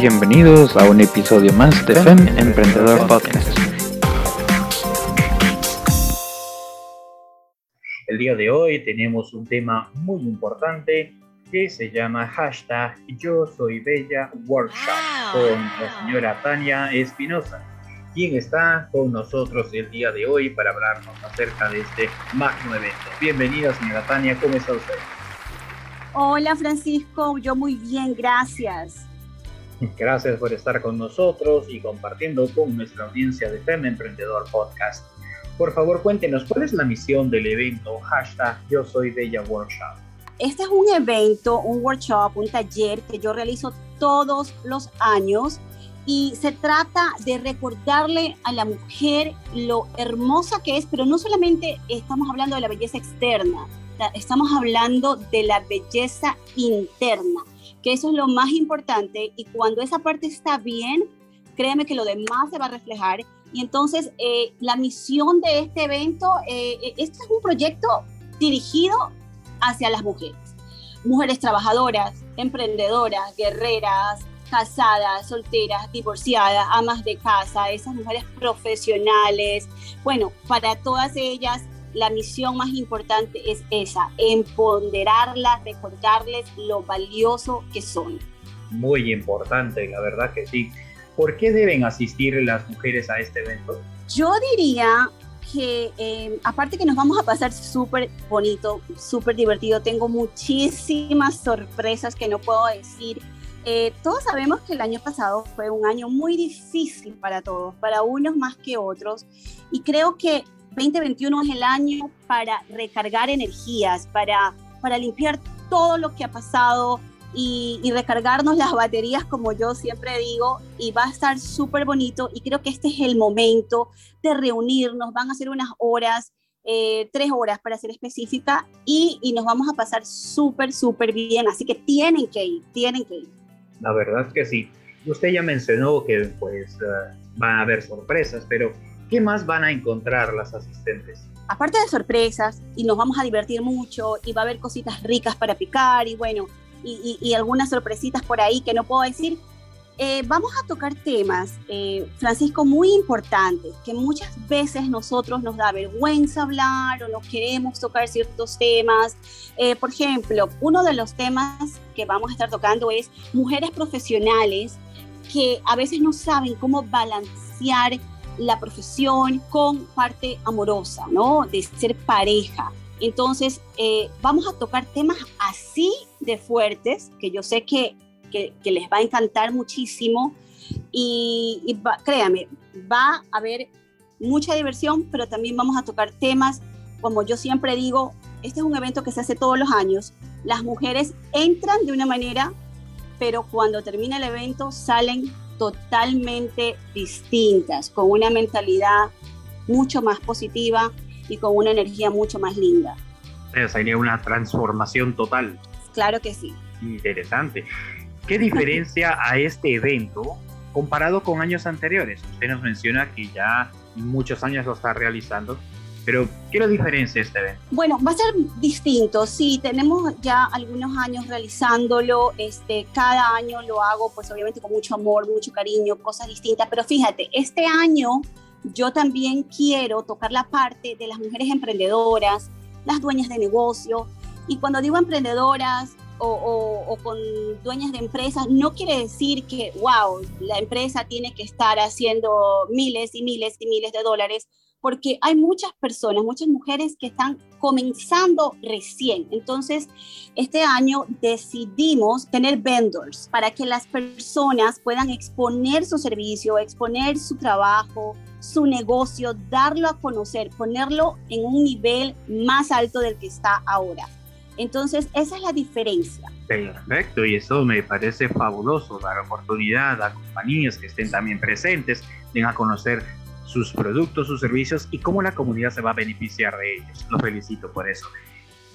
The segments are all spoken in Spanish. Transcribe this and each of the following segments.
Bienvenidos a un episodio más de FEM Emprendedor Podcast. El día de hoy tenemos un tema muy importante que se llama hashtag Yo Soy Bella Workshop con la señora Tania Espinosa, quien está con nosotros el día de hoy para hablarnos acerca de este magno evento. Bienvenida señora Tania, ¿cómo está usted? Hola Francisco, yo muy bien, gracias. Gracias por estar con nosotros y compartiendo con nuestra audiencia de FEM Emprendedor Podcast. Por favor, cuéntenos cuál es la misión del evento hashtag Yo Soy Bella Workshop. Este es un evento, un workshop, un taller que yo realizo todos los años y se trata de recordarle a la mujer lo hermosa que es, pero no solamente estamos hablando de la belleza externa, estamos hablando de la belleza interna que eso es lo más importante y cuando esa parte está bien, créeme que lo demás se va a reflejar. Y entonces eh, la misión de este evento, este es un proyecto dirigido hacia las mujeres, mujeres trabajadoras, emprendedoras, guerreras, casadas, solteras, divorciadas, amas de casa, esas mujeres profesionales. Bueno, para todas ellas la misión más importante es esa, empoderarlas, recordarles lo valioso que son. Muy importante, la verdad que sí. ¿Por qué deben asistir las mujeres a este evento? Yo diría que eh, aparte que nos vamos a pasar súper bonito, súper divertido, tengo muchísimas sorpresas que no puedo decir. Eh, todos sabemos que el año pasado fue un año muy difícil para todos, para unos más que otros, y creo que 2021 es el año para recargar energías, para, para limpiar todo lo que ha pasado y, recargarnos las baterías, como yo siempre digo, y va a estar súper bonito. Y creo que este es el momento de reunirnos. Van a ser unas horas, eh, tres horas para ser específica, y, y nos vamos a pasar súper, súper bien. Así que tienen que ir, tienen que ir. La verdad es que sí. Usted ya mencionó que pues uh, van a haber sorpresas, pero ¿Qué más van a encontrar las asistentes? Aparte de sorpresas, y nos vamos a divertir mucho, y va a haber cositas ricas para picar, y bueno, y, algunas sorpresitas por ahí que no puedo decir, eh, vamos a tocar temas, eh, Francisco, muy importantes, que muchas veces nosotros nos da vergüenza hablar o no queremos tocar ciertos temas. Eh, por ejemplo, uno de los temas que vamos a estar tocando es mujeres profesionales que a veces no saben cómo balancear la profesión con parte amorosa, ¿no? De ser pareja. Entonces, eh, vamos a tocar temas así de fuertes, que yo sé que, que, les va a encantar muchísimo. Y, créame, va a haber mucha diversión, pero también vamos a tocar temas, como yo siempre digo, este es un evento que se hace todos los años. Las mujeres entran de una manera, pero cuando termina el evento salen totalmente distintas, con una mentalidad mucho más positiva y con una energía mucho más linda. Sería una transformación total. Claro que sí. Interesante. ¿Qué diferencia a este evento comparado con años anteriores? Usted nos menciona que ya muchos años lo está realizando, pero, ¿qué lo diferencia este evento? Bueno, va a ser distinto. Sí, tenemos ya algunos años realizándolo. Este, cada año lo hago, pues obviamente con mucho amor, mucho cariño, cosas distintas. Pero fíjate, este año yo también quiero tocar la parte de las mujeres emprendedoras, las dueñas de negocio. Y cuando digo emprendedoras, o, o, con dueñas de empresas, no quiere decir que, wow, la empresa tiene que estar haciendo miles y miles y miles de dólares porque hay muchas personas, muchas mujeres que están comenzando recién. Entonces, este año decidimos tener vendors para que las personas puedan exponer su servicio, exponer su trabajo, su negocio, darlo a conocer, ponerlo en un nivel más alto del que está ahora. Entonces, esa es la diferencia. Perfecto, y eso me parece fabuloso, dar oportunidad a compañías que estén también presentes, den a conocer sus productos, sus servicios y cómo la comunidad se va a beneficiar de ellos. Lo felicito por eso.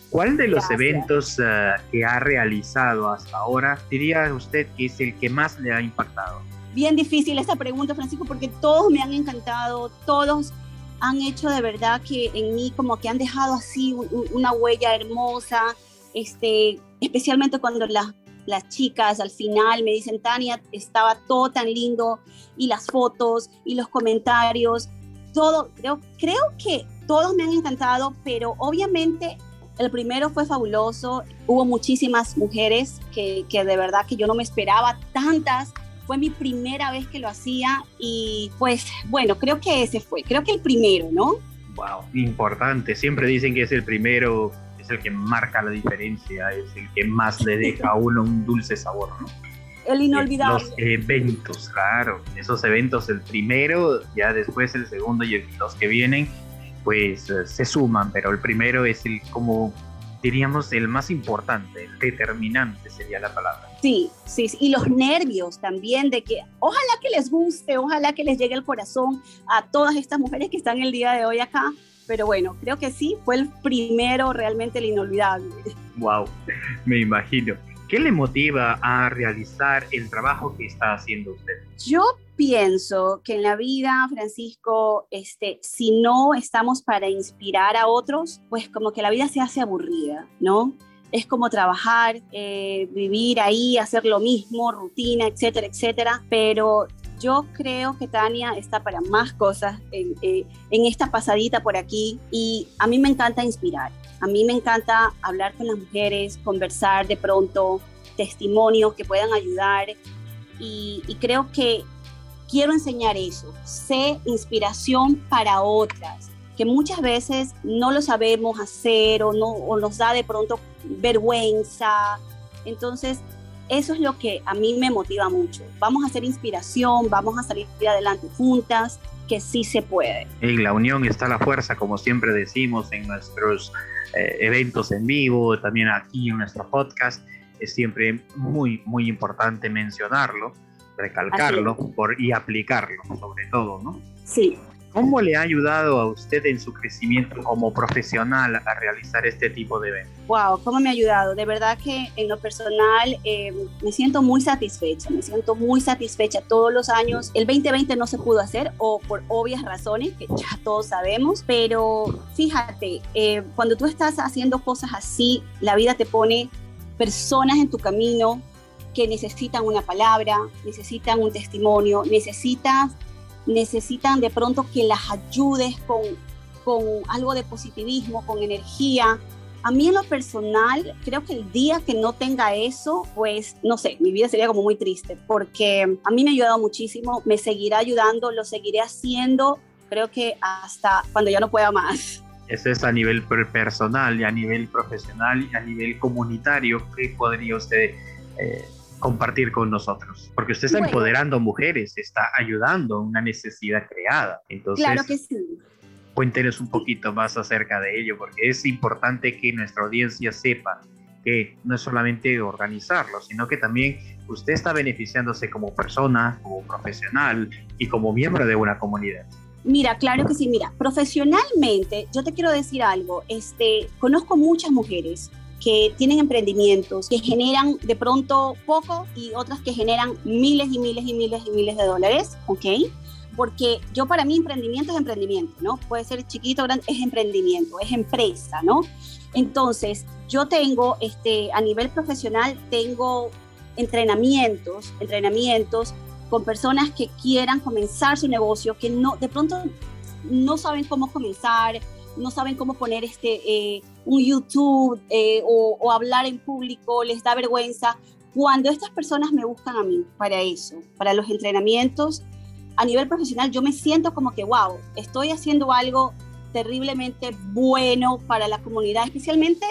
¿Cuál de los eventos eh, que ha realizado hasta ahora diría usted que es el que más le ha impactado? Bien difícil esta pregunta, Francisco, porque todos me han encantado, todos han hecho de verdad que en mí como que han dejado así una huella hermosa, este, especialmente cuando las las chicas al final me dicen, Tania, estaba todo tan lindo y las fotos y los comentarios, todo, creo, creo que todos me han encantado, pero obviamente el primero fue fabuloso, hubo muchísimas mujeres que, que de verdad que yo no me esperaba tantas fue mi primera vez que lo hacía y pues bueno, creo que ese fue, creo que el primero, ¿no? Wow, importante. Siempre dicen que es el primero, es el que marca la diferencia, es el que más le deja a uno un dulce sabor, ¿no? El inolvidable. Los eventos, claro. Esos eventos, el primero, ya después el segundo y los que vienen, pues eh, se suman, pero el primero es el como diríamos el más importante, el determinante sería la palabra. Sí, sí, y los nervios también de que ojalá que les guste, ojalá que les llegue el corazón a todas estas mujeres que están el día de hoy acá. Pero bueno, creo que sí, fue el primero realmente el inolvidable. Wow, me imagino. ¿Qué le motiva a realizar el trabajo que está haciendo usted? Yo pienso que en la vida, Francisco, este, si no estamos para inspirar a otros, pues como que la vida se hace aburrida, ¿no? es como trabajar, eh, vivir ahí, hacer lo mismo, rutina, etcétera, etcétera. Pero yo creo que Tania está para más cosas en, eh, en, esta pasadita por aquí y a mí me encanta inspirar. A mí me encanta hablar con las mujeres, conversar de pronto, testimonios que puedan ayudar y, y creo que quiero enseñar eso. Sé inspiración para otras que muchas veces no lo sabemos hacer o, no, o nos da de pronto vergüenza. Entonces, eso es lo que a mí me motiva mucho. Vamos a hacer inspiración, vamos a salir adelante juntas, que sí se puede. En la unión está la fuerza, como siempre decimos en nuestros eh, eventos en vivo, también aquí en nuestro podcast. Es siempre muy, muy importante mencionarlo, recalcarlo por, y aplicarlo, sobre todo, ¿no? Sí, ¿Cómo le ha ayudado a usted en su crecimiento como profesional a realizar este tipo de eventos? Wow, ¿cómo me ha ayudado? De verdad que en lo personal eh, me siento muy satisfecha, me siento muy satisfecha todos los años. El 2020 no se pudo hacer o por obvias razones que ya todos sabemos, pero fíjate, eh, cuando tú estás haciendo cosas así, la vida te pone personas en tu camino que necesitan una palabra, necesitan un testimonio, necesitas necesitan de pronto que las ayudes con, con algo de positivismo, con energía. A mí en lo personal, creo que el día que no tenga eso, pues no sé, mi vida sería como muy triste, porque a mí me ha ayudado muchísimo, me seguirá ayudando, lo seguiré haciendo, creo que hasta cuando ya no pueda más. Eso es a nivel personal y a nivel profesional y a nivel comunitario. ¿Qué podría usted eh, compartir con nosotros, porque usted está empoderando mujeres, está ayudando a una necesidad creada. Entonces, claro que sí. Cuéntenos un poquito más acerca de ello, porque es importante que nuestra audiencia sepa que no es solamente organizarlo, sino que también usted está beneficiándose como persona, como profesional y como miembro de una comunidad. Mira, claro que sí. Mira, profesionalmente, yo te quiero decir algo. Este, conozco muchas mujeres que tienen emprendimientos que generan de pronto poco y otras que generan miles y miles y miles y miles de dólares, ¿ok? Porque yo para mí emprendimiento es emprendimiento, ¿no? Puede ser chiquito, grande, es emprendimiento, es empresa, ¿no? Entonces, yo tengo, este, a nivel profesional, tengo entrenamientos, entrenamientos con personas que quieran comenzar su negocio, que no, de pronto no saben cómo comenzar, no saben cómo poner este, eh, un YouTube eh, o, hablar en público, les da vergüenza. Cuando estas personas me buscan a mí para eso, para los entrenamientos, a nivel profesional yo me siento como que, wow, estoy haciendo algo terriblemente bueno para la comunidad, especialmente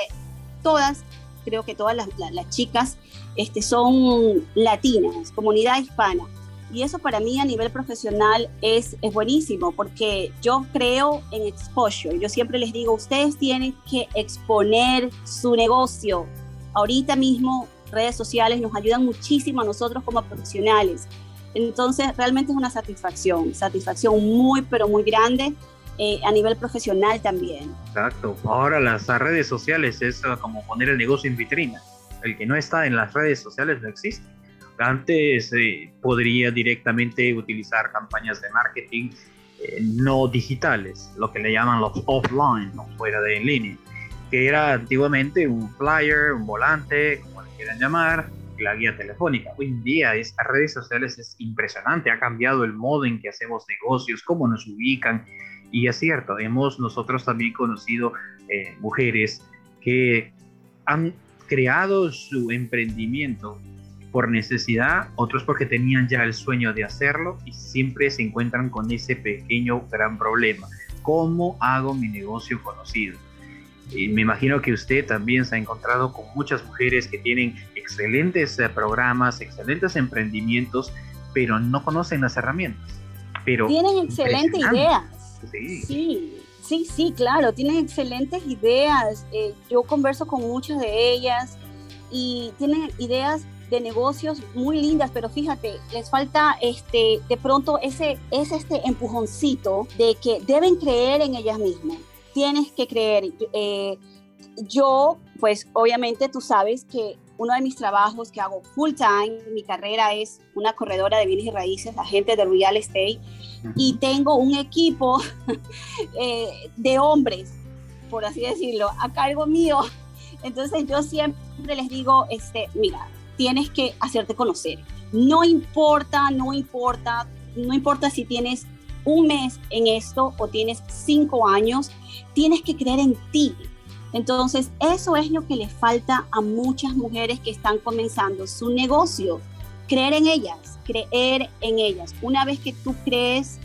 todas, creo que todas las, las chicas este, son latinas, comunidad hispana. Y eso para mí a nivel profesional es, es buenísimo porque yo creo en exposure. Yo siempre les digo, ustedes tienen que exponer su negocio. Ahorita mismo redes sociales nos ayudan muchísimo a nosotros como profesionales. Entonces realmente es una satisfacción, satisfacción muy, pero muy grande eh, a nivel profesional también. Exacto. Ahora las redes sociales es como poner el negocio en vitrina. El que no está en las redes sociales no existe. Antes eh, podría directamente utilizar campañas de marketing eh, no digitales, lo que le llaman los offline, no fuera de en línea, que era antiguamente un flyer, un volante, como le quieran llamar, la guía telefónica. Hoy en día es, las redes sociales es impresionante, ha cambiado el modo en que hacemos negocios, cómo nos ubican. Y es cierto, hemos nosotros también conocido eh, mujeres que han creado su emprendimiento por necesidad, otros porque tenían ya el sueño de hacerlo y siempre se encuentran con ese pequeño gran problema. ¿Cómo hago mi negocio conocido? Y me imagino que usted también se ha encontrado con muchas mujeres que tienen excelentes eh, programas, excelentes emprendimientos, pero no conocen las herramientas. Pero tienen excelentes ideas. Sí. sí. sí, claro, tienen excelentes ideas. Eh, yo converso con muchas de ellas y tienen ideas de negocios muy lindas, pero fíjate, les falta este, de pronto ese, es este empujoncito de que deben creer en ellas mismas. Tienes que creer. Eh, yo, pues obviamente tú sabes que uno de mis trabajos que hago full time, mi carrera es una corredora de bienes y raíces, agente de real estate, y tengo un equipo eh, de hombres, por así decirlo, a cargo mío. Entonces yo siempre les digo, este, mira, tienes que hacerte conocer. No importa, no importa, no importa si tienes un mes en esto o tienes cinco años, tienes que creer en ti. Entonces, eso es lo que le falta a muchas mujeres que están comenzando su negocio. Creer en ellas, creer en ellas. Una vez que tú crees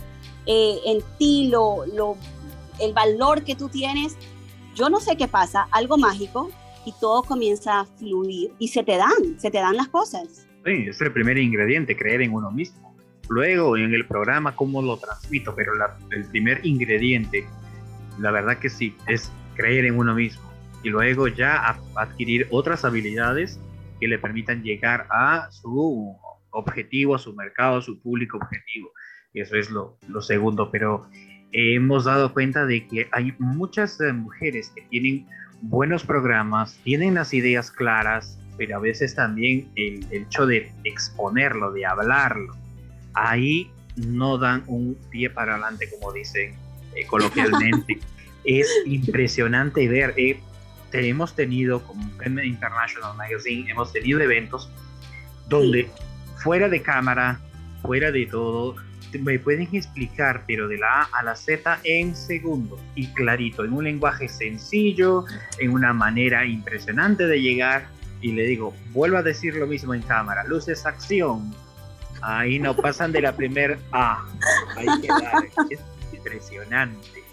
eh, en ti, lo, lo, el valor que tú tienes, yo no sé qué pasa, algo mágico, y todo comienza a fluir y se te dan, se te dan las cosas. Sí, es el primer ingrediente, creer en uno mismo. Luego en el programa cómo lo transmito, pero el primer ingrediente, la verdad que sí, es creer en uno mismo. Y luego ya adquirir otras habilidades que le permitan llegar a su objetivo, a su mercado, a su público objetivo. Eso es lo, lo segundo. Pero hemos dado cuenta de que hay muchas eh, mujeres que tienen buenos programas, tienen las ideas claras, pero a veces también el, hecho de exponerlo, de hablarlo, ahí no dan un pie para adelante, como dicen eh, coloquialmente. es impresionante ver. Eh, hemos tenido, como International Magazine, hemos tenido eventos donde fuera de cámara, fuera de todo, me pueden explicar, pero de la A a la Z en segundos y clarito, en un lenguaje sencillo, en una manera impresionante de llegar. Y le digo, vuelvo a decir lo mismo en cámara, luces, acción. Ahí no pasan de la primer A. Es impresionante.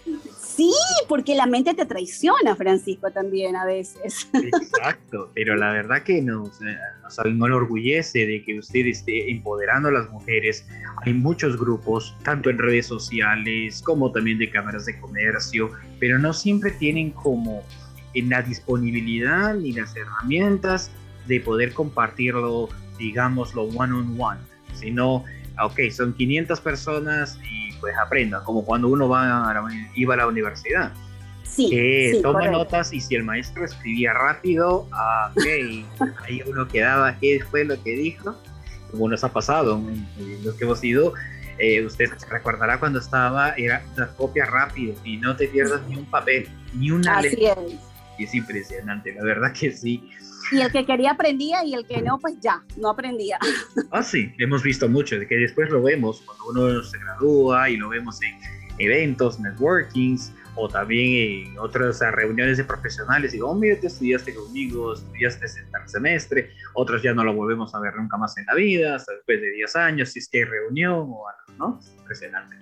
Sí, porque la mente te traiciona, Francisco, también a veces. Exacto, pero la verdad que nos, nos enorgullece de que usted esté empoderando a las mujeres. Hay muchos grupos, tanto en redes sociales como también de cámaras de comercio, pero no siempre tienen como en la disponibilidad ni las herramientas de poder compartirlo, digámoslo, one on one, sino, ok, son 500 personas y pues aprenda, como cuando uno va a iba a la universidad. Sí, que toma notas y si el maestro escribía rápido, ah, ok, ahí uno quedaba, ¿qué fue lo que dijo? Como nos ha pasado los que hemos ido, eh, usted recordará cuando estaba, era la copia rápido y no te pierdas ni un papel, ni una Así letra. Es. Y es impresionante, la verdad que sí. Y el que quería aprendía y el que no, pues ya, no aprendía. Ah, sí, hemos visto mucho, de que después lo vemos cuando uno se gradúa y lo vemos en eventos, networkings o también en otras reuniones de profesionales. Digo, oh, mira, te estudiaste conmigo, estudiaste este semestre, otros ya no lo volvemos a ver nunca más en la vida, hasta después de 10 años, si es que hay reunión o algo, ¿no? Impresionante.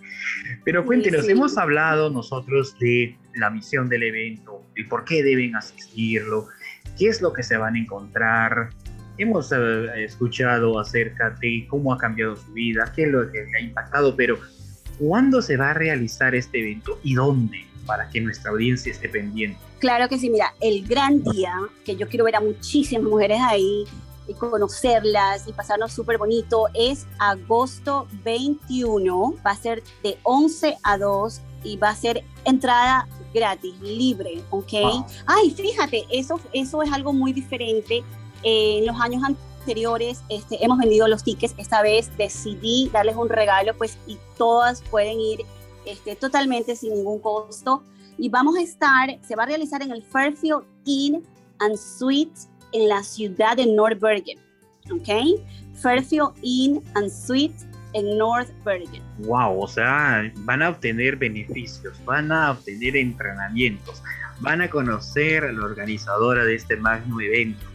Pero cuéntenos, hemos hablado nosotros de la misión del evento, el por qué deben asistirlo, qué es lo que se van a encontrar. Hemos eh, escuchado acerca de cómo ha cambiado su vida, qué es lo que le ha impactado, pero ¿cuándo se va a realizar este evento y dónde? Para que nuestra audiencia esté pendiente. Claro que sí, mira, el gran día, que yo quiero ver a muchísimas mujeres ahí y conocerlas y pasarnos súper bonito, es agosto 21, va a ser de 11 a 2 y va a ser entrada gratis, libre, ¿ok? Ay, fíjate, eso, eso es algo muy diferente. en los años anteriores este, hemos vendido los tickets, esta vez decidí darles un regalo, pues, y todas pueden ir este, totalmente sin ningún costo. Y vamos a estar, se va a realizar en el Fairfield Inn and Suites en la ciudad de North Bergen. ¿ok? Fairfield Inn and Suite en North Bergen. Wow, o sea, van a obtener beneficios, van a obtener entrenamientos, van a conocer a la organizadora de este magno evento,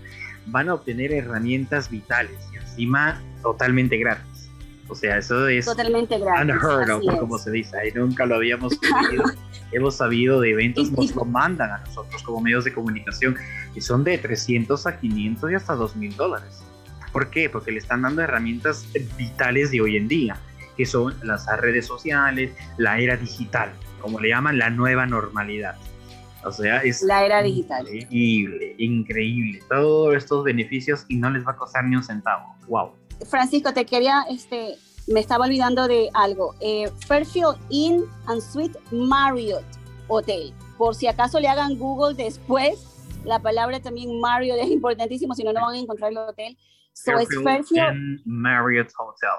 van a obtener herramientas vitales y encima totalmente gratis. O sea, eso es totalmente gratis. Unheard of, como se dice, ahí nunca lo habíamos sabido. Hemos sabido de eventos, nos lo mandan a nosotros como medios de comunicación y son de 300 a 500 y hasta 2 mil dólares. ¿Por qué? Porque le están dando herramientas vitales de hoy en día, que son las redes sociales, la era digital, como le llaman la nueva normalidad. O sea, es la era digital. Increíble, increíble. Todos estos beneficios y no les va a costar ni un centavo. Wow. Francisco, te quería, este, me estaba olvidando de algo. Eh, Fairfield Inn and Suite Marriott Hotel. Por si acaso le hagan Google después, la palabra también Marriott es importantísimo, si no, no van a encontrar el hotel. So Fairfield, Fairfield Marriott Hotel.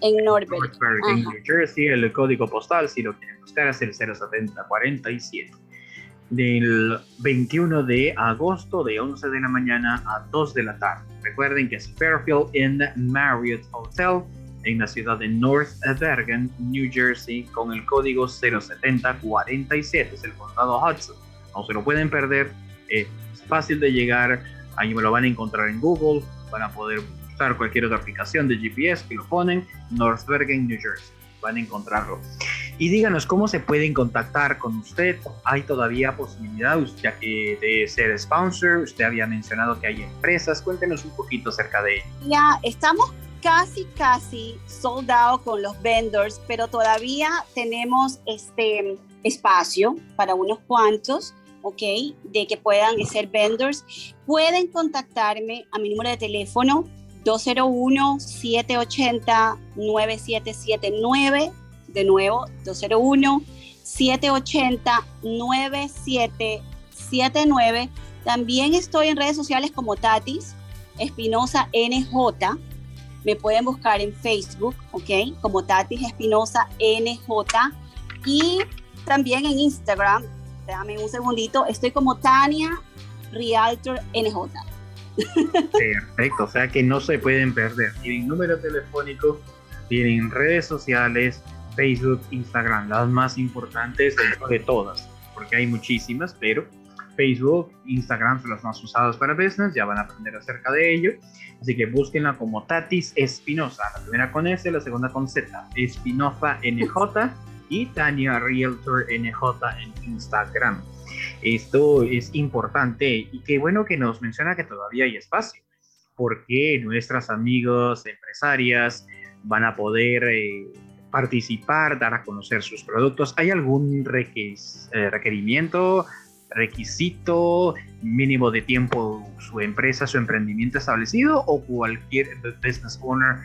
En Norberg. en New Jersey. El código postal, si lo quieren buscar, es el 07047. Del 21 de agosto, de 11 de la mañana a 2 de la tarde. Recuerden que es Fairfield in Marriott Hotel en la ciudad de North Bergen, New Jersey, con el código 07047. Es el condado Hudson. No se lo pueden perder. Es fácil de llegar. Ahí me lo van a encontrar en Google van a poder usar cualquier otra aplicación de GPS que lo ponen, North Bergen, New Jersey. Van a encontrarlo. Y díganos cómo se pueden contactar con usted. ¿Hay todavía posibilidad, ya que de ser sponsor? Usted había mencionado que hay empresas. Cuéntenos un poquito acerca de ello. Ya estamos casi, casi sold out con los vendors, pero todavía tenemos este espacio para unos cuantos. ¿Ok? De que puedan ser vendors, pueden contactarme a mi número de teléfono 201-780-9779, de nuevo, 201-780-9779. También estoy en redes sociales como Tatis Espinosa NJ. Me pueden buscar en Facebook, ¿ok? Como Tatis Espinosa NJ. Y también en Instagram Dame un segundito, estoy como Tania Realtor NJ. Perfecto, o sea que no se pueden perder. Tienen número telefónico, tienen redes sociales, Facebook, Instagram, las más importantes de todas, porque hay muchísimas, pero Facebook, Instagram son las más usadas para business, ya van a aprender acerca de ello. Así que búsquenla como Tatis Espinosa, la primera con S, la segunda con Z, Espinosa NJ y Tania Realtor NJ en Instagram. Esto es importante y qué bueno que nos menciona que todavía hay espacio, porque nuestras amigos empresarias van a poder eh, participar, dar a conocer sus productos. ¿Hay algún eh, requerimiento, requisito mínimo de tiempo su empresa, su emprendimiento establecido o cualquier business owner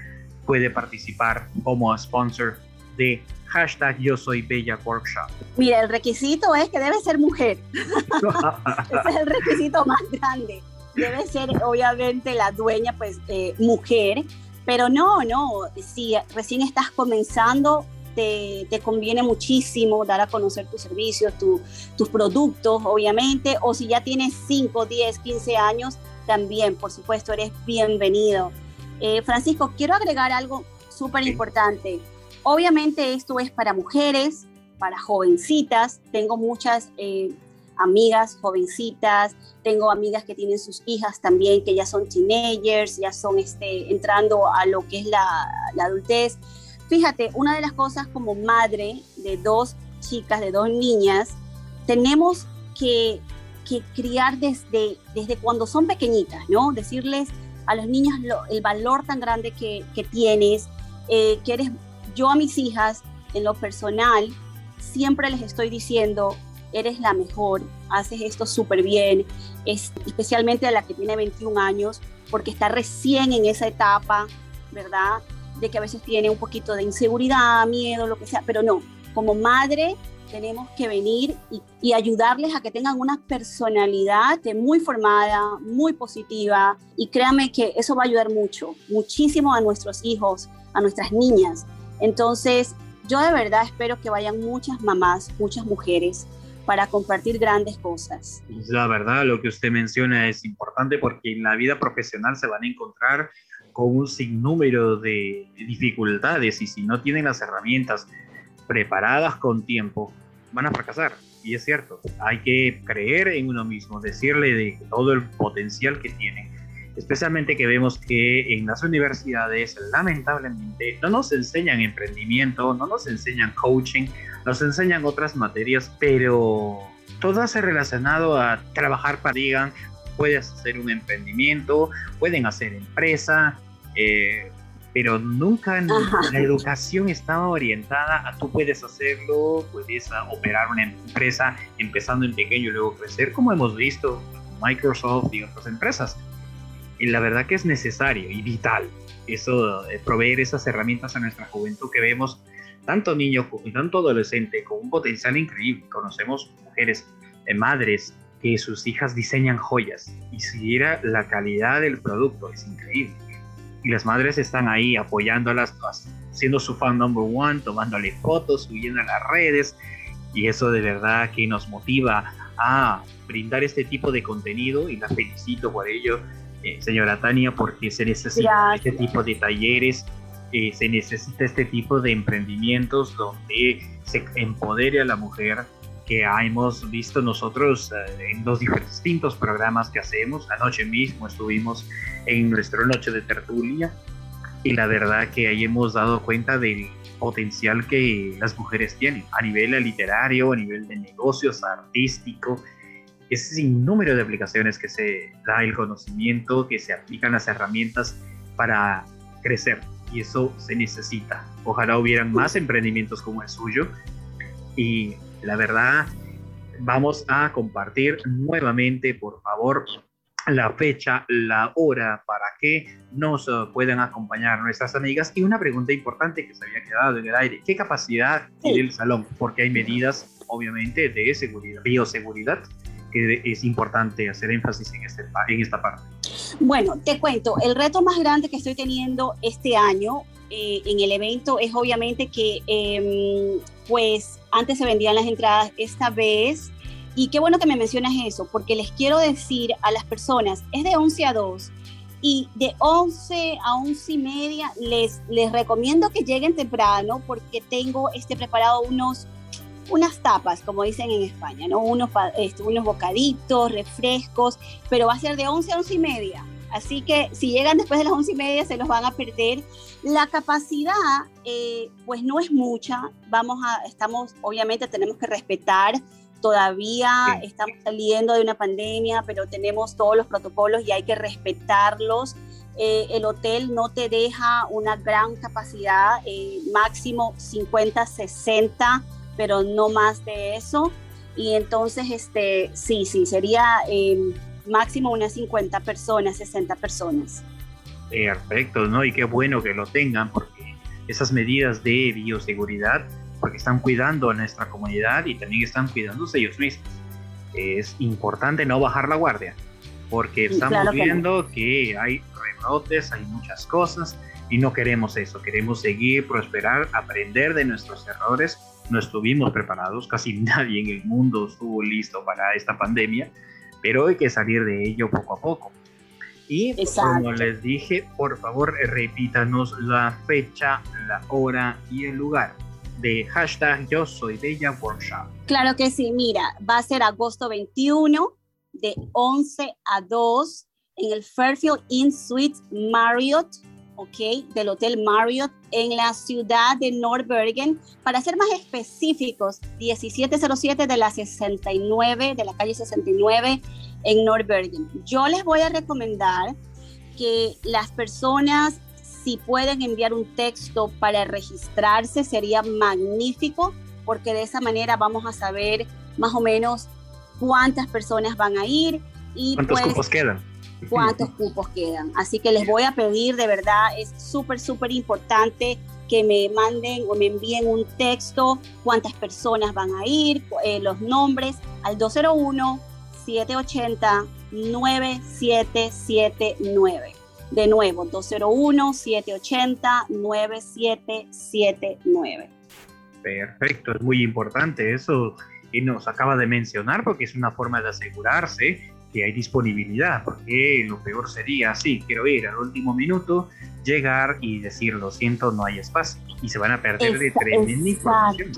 puede participar como sponsor de hashtag yo soy Bella Workshop? Mira, el requisito es que debe ser mujer. Ese es el requisito más grande. Debe ser obviamente la dueña, pues eh, mujer, pero no, no, si recién estás comenzando, te, te, conviene muchísimo dar a conocer tus servicios, tus productos, obviamente, o si ya tienes 5, 10, 15 años, también, por supuesto, eres bienvenido. Eh, Francisco, quiero agregar algo súper importante. Obviamente esto es para mujeres, para jovencitas. Tengo muchas eh, amigas jovencitas, tengo amigas que tienen sus hijas también, que ya son teenagers, ya son este, entrando a lo que es la, adultez. Fíjate, una de las cosas como madre de dos chicas, de dos niñas, tenemos que, criar desde, desde cuando son pequeñitas, ¿no? Decirles a los niños el valor tan grande que, tienes, eh, que eres yo a mis hijas, en lo personal, siempre les estoy diciendo, eres la mejor, haces esto súper bien, es, especialmente a la que tiene 21 años, porque está recién en esa etapa, ¿verdad? De que a veces tiene un poquito de inseguridad, miedo, lo que sea, pero no, como madre tenemos que venir y, ayudarles a que tengan una personalidad muy formada, muy positiva, y créanme que eso va a ayudar mucho, muchísimo a nuestros hijos, a nuestras niñas, entonces, yo de verdad espero que vayan muchas mamás, muchas mujeres para compartir grandes cosas. La verdad, lo que usted menciona es importante porque en la vida profesional se van a encontrar con un sinnúmero de dificultades y si no tienen las herramientas preparadas con tiempo, van a fracasar. Y es cierto, hay que creer en uno mismo, decirle de todo el potencial que tienen. Especialmente que vemos que en las universidades, lamentablemente, no nos enseñan emprendimiento, no nos enseñan coaching, nos enseñan otras materias, pero todo hace relacionado a trabajar para digan, puedes hacer un emprendimiento, pueden hacer empresa, eh, pero nunca la educación estaba orientada a tú puedes hacerlo, puedes operar una empresa empezando en pequeño y luego crecer, como hemos visto Microsoft y otras empresas. La verdad que es necesario y vital eso, proveer esas herramientas a nuestra juventud que vemos tanto niños y tanto adolescente con un potencial increíble. Conocemos mujeres, eh, madres que sus hijas diseñan joyas y si era la calidad del producto es increíble y las madres están ahí apoyándolas, siendo su fan number one, tomándole fotos, subiendo a las redes, y eso de verdad que nos motiva a brindar este tipo de contenido y la felicito por ello, eh, señora Tania, porque se necesita este tipo de talleres, eh, se necesita este tipo de emprendimientos donde se empodere a la mujer que hemos visto nosotros eh, en los distintos programas que hacemos. Anoche mismo estuvimos en nuestra noche de tertulia y la verdad que ahí hemos dado cuenta del potencial que las mujeres tienen a nivel literario, a nivel de negocios, artístico. Es sin número de aplicaciones que se da el conocimiento, que se aplican las herramientas para crecer y eso se necesita. Ojalá hubieran más emprendimientos como el suyo y la verdad, vamos a compartir nuevamente, por favor, la fecha, la hora para que nos uh, puedan acompañar nuestras amigas. Y una pregunta importante que se había quedado en el aire, ¿qué capacidad tiene el salón? Porque hay medidas, obviamente, de seguridad, bioseguridad, que es importante hacer énfasis en, este, en esta parte. Bueno, te cuento, el reto más grande que estoy teniendo este año eh, en el evento es obviamente que em, pues antes se vendían las entradas, esta vez, y qué bueno que me mencionas eso, porque les quiero decir a las personas, es de 11 a 2, y de 11 a 11 y media les, les recomiendo que lleguen temprano porque tengo este, preparado unos, unas tapas, como dicen en España, ¿no? unos, este, unos bocaditos, refrescos, pero va a ser de 11 a 11 y media. Así que si llegan después de las once y media se los van a perder. La capacidad, eh, pues no es mucha. Vamos a, estamos, obviamente tenemos que respetar. Todavía estamos saliendo de una pandemia, pero tenemos todos los protocolos y hay que respetarlos. Eh, el hotel no te deja una gran capacidad, eh, máximo 50, 60, pero no más de eso. Y entonces, este, sí, sí, sería máximo unas 50 personas, 60 personas. Perfecto, ¿no? Y qué bueno que lo tengan porque esas medidas de bioseguridad, porque están cuidando a nuestra comunidad y también están cuidándose ellos mismos. Es importante no bajar la guardia, porque estamos viendo que hay rebrotes, hay muchas cosas y no queremos eso, queremos seguir, prosperar, aprender de nuestros errores. No estuvimos preparados, casi nadie en el mundo estuvo listo para esta pandemia pero hay que salir de ello poco a poco. Y como les dije, por favor repítanos la fecha, la hora y el lugar de hashtag Yo Soy Bella Workshop. Claro que sí, mira, va a ser agosto 21 de 11 a 2 en el Fairfield Inn Suites Marriott ¿ok? Del Hotel Marriott en la ciudad de North Bergen. Para ser más específicos, 1707 de la 69, de la calle 69 en North Bergen. Yo les voy a recomendar que las personas, si pueden enviar un texto para registrarse, sería magnífico, porque de esa manera vamos a saber más o menos cuántas personas van a ir. Y ¿Cuántos pues, cupos quedan? Cuántos cupos quedan. Así que les voy a pedir, de verdad, es súper, súper importante que me manden o me envíen un texto, cuántas personas van a ir, eh, los nombres al 201-780-9779. De nuevo, 201-780-9779. Perfecto, es muy importante eso que nos acaba de mencionar porque es una forma de asegurarse que hay disponibilidad, porque lo peor sería, sí, quiero ir al último minuto, llegar y decir, lo siento, no hay espacio, y se van a perder de tremenda información.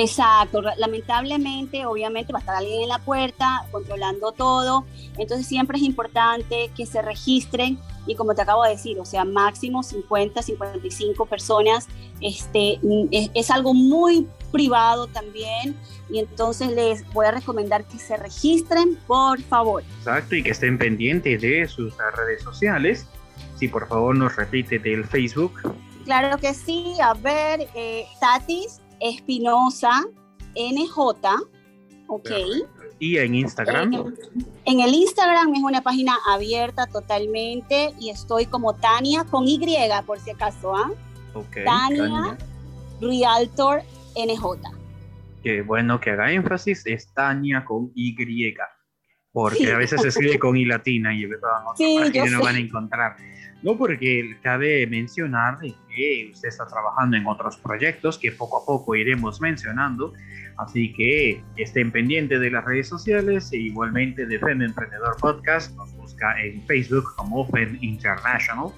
Exacto, lamentablemente, obviamente va a estar alguien en la puerta controlando todo, entonces siempre es importante que se registren y como te acabo de decir, o sea, máximo 50, 55 personas, este, es, es algo muy privado también y entonces les voy a recomendar que se registren, por favor. Exacto, y que estén pendientes de sus redes sociales. Si por favor nos repite del Facebook. Claro que sí, a ver, eh, Tatis Espinosa NJ, ok. ¿Y en Instagram? En, el Instagram es una página abierta totalmente y estoy como Tania con Y por si acaso, ¿ah? Tania, Realtor NJ. Qué bueno que haga énfasis, es Tania con Y, porque a veces se escribe con I latina y sí, no van a encontrar. No, porque cabe mencionar que usted está trabajando en otros proyectos que poco a poco iremos mencionando, así que estén pendientes de las redes sociales e igualmente de FEM Emprendedor Podcast, nos busca en Facebook como FEM International,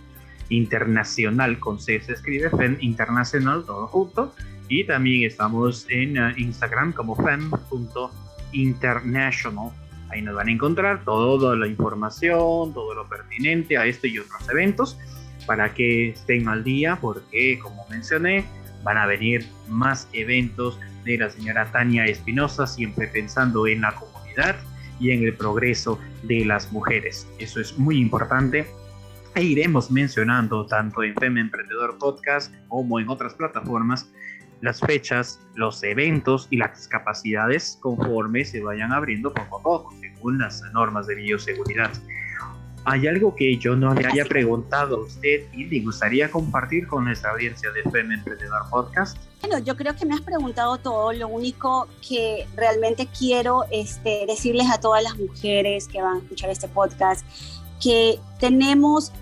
internacional con C se escribe FEM Internacional todo junto, y también estamos en uh, Instagram como fem.international Ahí nos van a encontrar toda la información, todo lo pertinente a este y otros eventos para que estén al día porque, como mencioné, van a venir más eventos de la señora Tania Espinosa, siempre pensando en la comunidad y en el progreso de las mujeres. Eso es muy importante e iremos mencionando tanto en FEM Emprendedor Podcast como en otras plataformas las fechas, los eventos y las capacidades conforme se vayan abriendo poco a poco, según las normas de bioseguridad. ¿Hay algo que yo no le haya preguntado a usted y le gustaría compartir con nuestra audiencia de FM Emprendedor Podcast? Bueno, yo creo que me has preguntado todo. Lo único que realmente quiero este, decirles a todas las mujeres que van a escuchar este podcast, que tenemos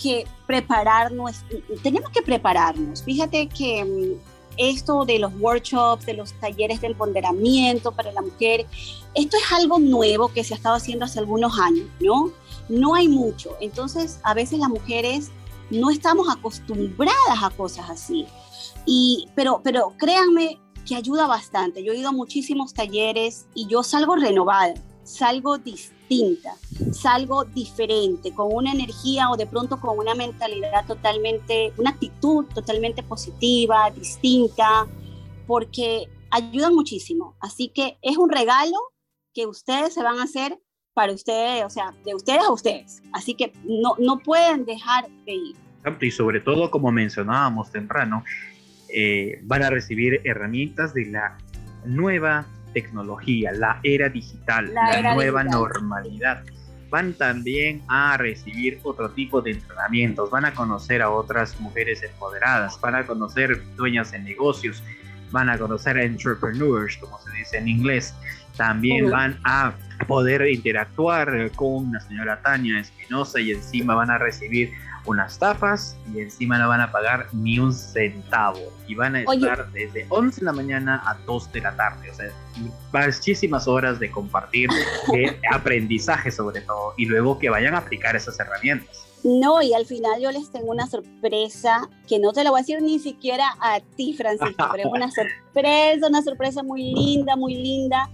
que prepararnos, tenemos que prepararnos. Fíjate que mm, esto de los workshops, de los talleres de empoderamiento para la mujer, esto es algo nuevo que se ha estado haciendo hace algunos años, ¿no? No hay mucho. Entonces, a veces las mujeres no estamos acostumbradas a cosas así. Y, pero, pero créanme que ayuda bastante. Yo he ido a muchísimos talleres y yo salgo renovada, salgo distinta salgo diferente, con una energía o de pronto con una mentalidad totalmente, una actitud totalmente positiva, distinta, porque ayudan muchísimo. Así que es un regalo que ustedes se van a hacer para ustedes, o sea, de ustedes a ustedes. Así que no, no pueden dejar de ir. Y sobre todo, como mencionábamos temprano, eh, van a recibir herramientas de la nueva tecnología, la era digital, la, nueva normalidad. Van también a recibir otro tipo de entrenamientos, van a conocer a otras mujeres empoderadas, van a conocer dueñas de negocios, van a conocer a entrepreneurs, como se dice en inglés. También van a poder interactuar con la señora Tania Espinosa y encima van a recibir unas tapas y encima no van a pagar ni un centavo. Y van a estar desde 11 de la mañana a 2 de la tarde. O sea, muchísimas horas de compartir, de aprendizaje sobre todo, y luego que vayan a aplicar esas herramientas. No, y al final yo les tengo una sorpresa que no te la voy a decir ni siquiera a ti, Francisco, pero es una sorpresa, una sorpresa muy linda, muy linda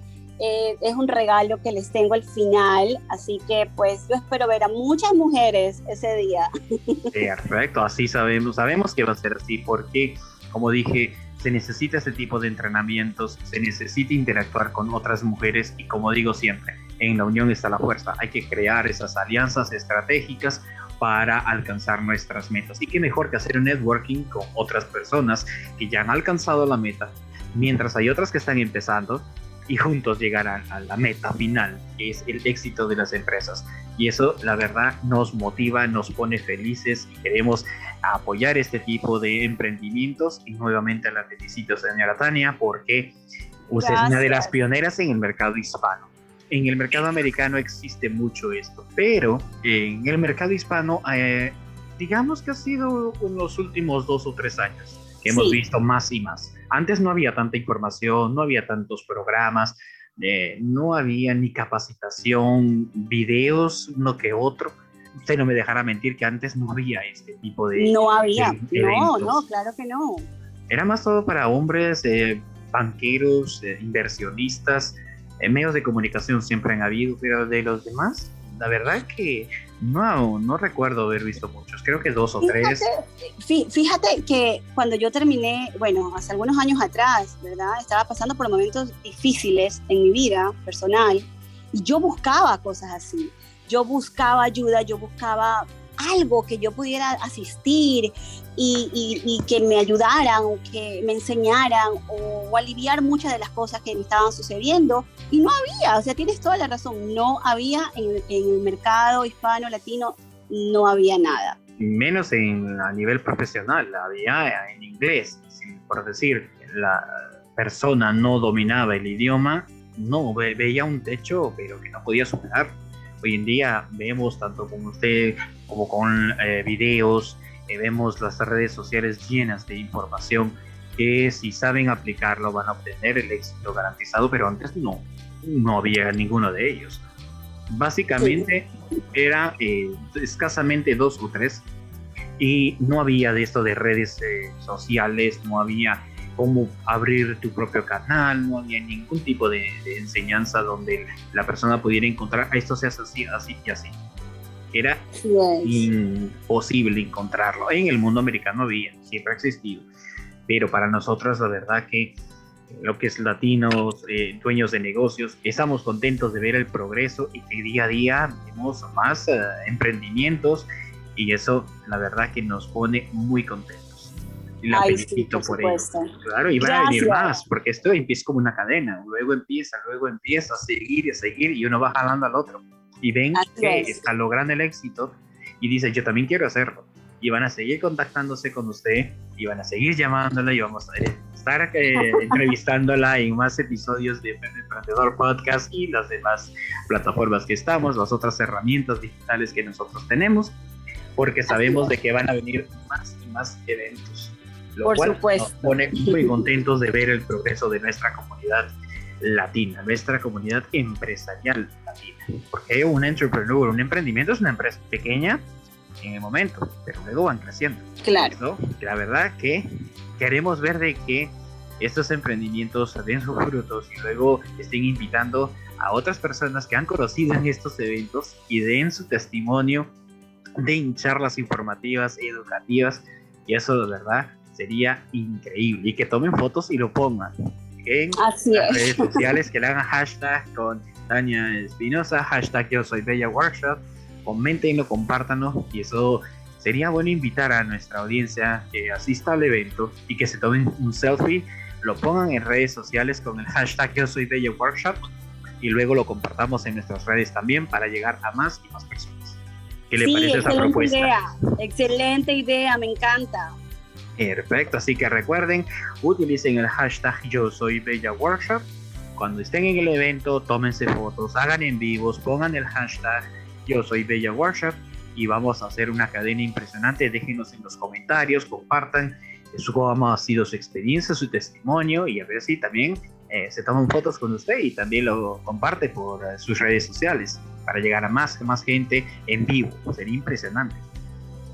eh, es un regalo que les tengo al final, así que pues yo espero ver a muchas mujeres ese día. Perfecto, así sabemos, sabemos que va a ser así porque, como dije, se necesita ese tipo de entrenamientos, se necesita interactuar con otras mujeres y como digo siempre, en la unión está la fuerza, hay que crear esas alianzas estratégicas para alcanzar nuestras metas. Y qué mejor que hacer un networking con otras personas que ya han alcanzado la meta, mientras hay otras que están empezando y juntos llegarán a la meta final, que es el éxito de las empresas. Y eso, la verdad, nos motiva, nos pone felices y queremos apoyar este tipo de emprendimientos. Y nuevamente la felicito, señora Tania, porque usted es una de las pioneras en el mercado hispano. En el mercado americano existe mucho esto, pero en el mercado hispano, eh, digamos que ha sido en los últimos dos o tres años que hemos visto más y más. Antes no había tanta información, no había tantos programas, eh, no había ni capacitación, videos, uno que otro. Usted no me dejará mentir que antes no había este tipo de... No había, no, no, claro que no. Era más todo para hombres, eh, banqueros, eh, inversionistas, medios de comunicación siempre han habido, pero de los demás, la verdad que no, no recuerdo haber visto muchos, creo que dos o tres. Fíjate que cuando yo terminé, bueno, hace algunos años atrás, ¿verdad? Estaba pasando por momentos difíciles en mi vida personal y yo buscaba cosas así. Yo buscaba ayuda, yo buscaba algo que yo pudiera asistir y, que me ayudaran o que me enseñaran o, aliviar muchas de las cosas que me estaban sucediendo. Y no había, o sea, tienes toda la razón, no había en, el mercado hispano, latino, no había nada. Menos en, a nivel profesional, había en inglés, por decir, la persona no dominaba el idioma, no, veía un techo, pero que no podía superar Hoy en día vemos tanto con usted como con eh, videos, eh, vemos las redes sociales llenas de información que si saben aplicarlo van a obtener el éxito garantizado, pero antes no, no había ninguno de ellos. Básicamente era eh, escasamente dos o tres y no había de esto de redes sociales, no había cómo abrir tu propio canal, no había ningún tipo de, enseñanza donde la persona pudiera encontrar, ah, esto se hace así, así y así. Era imposible encontrarlo. En el mundo americano había, siempre ha existido. Pero para nosotros, la verdad que lo que es latinos, eh, dueños de negocios, estamos contentos de ver el progreso y que día a día vemos más eh, emprendimientos y eso la verdad que nos pone muy contentos y la felicito por, eso. Claro, y va a venir más, porque esto empieza como una cadena, luego empieza, luego empieza a seguir y a seguir y uno va jalando al otro. Y ven que está logrando el éxito y dice, yo también quiero hacerlo. Y van a seguir contactándose con usted y van a seguir llamándola y vamos a estar eh, entrevistándola en más episodios de Emprendedor Podcast y las demás plataformas que estamos, las otras herramientas digitales que nosotros tenemos, porque sabemos de que van a venir más y más eventos lo Por cual supuesto. nos pone muy contentos de ver el progreso de nuestra comunidad latina, nuestra comunidad empresarial latina. Porque un entrepreneur, un emprendimiento es una empresa pequeña en el momento, pero luego van creciendo. Claro. La verdad que queremos ver de que estos emprendimientos den sus frutos y luego estén invitando a otras personas que han conocido en estos eventos y den su testimonio, den charlas informativas, educativas, y eso de verdad sería increíble. Y que tomen fotos y lo pongan en las redes sociales, que le hagan hashtag con Tania Espinosa, hashtag yo soy Bella Workshop, comentenlo, y eso sería bueno invitar a nuestra audiencia que asista al evento y que se tomen un selfie, lo pongan en redes sociales con el hashtag yo soy Bella Workshop y luego lo compartamos en nuestras redes también para llegar a más y más personas. ¿Qué le parece esa propuesta? Idea. Excelente idea, me encanta. Perfecto, así que recuerden, utilicen el hashtag Yo Soy Bella Workshop. Cuando estén en el evento, tómense fotos, hagan en vivos, pongan el hashtag Yo Soy Bella Workshop y vamos a hacer una cadena impresionante. Déjenos en los comentarios, compartan cómo ha sido su experiencia, su testimonio y a ver si también eh, se toman fotos con usted y también lo comparte por eh, sus redes sociales para llegar a más, más gente en vivo. Sería impresionante.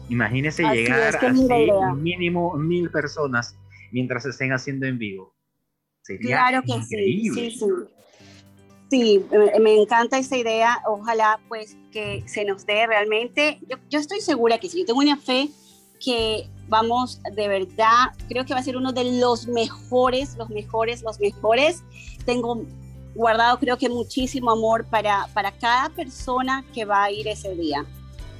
Imagínese llegar a mínimo mil personas mientras estén haciendo en vivo. Sería claro que increíble. sí, sí. Sí, me encanta esa idea. Ojalá pues que se nos dé realmente. Yo, yo, estoy segura que sí. Yo tengo una fe que vamos de verdad, creo que va a ser uno de los mejores, los mejores, los mejores. Tengo guardado creo que muchísimo amor para, para cada persona que va a ir ese día.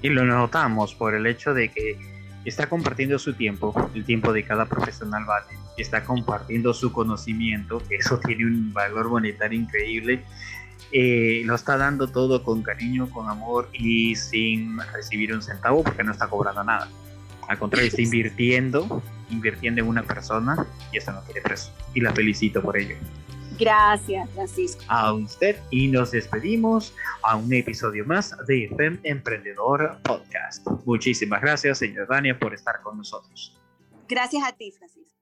Y lo notamos por el hecho de que está compartiendo su tiempo, el tiempo de cada profesional vale, está compartiendo su conocimiento, que eso tiene un valor monetario increíble, eh, lo está dando todo con cariño, con amor y sin recibir un centavo porque no está cobrando nada. Al contrario, está invirtiendo, invirtiendo en una persona y eso no tiene precio. Y la felicito por ello. Gracias, Francisco. A usted y nos despedimos a un episodio más de FEM Emprendedor Podcast. Muchísimas gracias, señor Dania, por estar con nosotros. Gracias a ti, Francisco.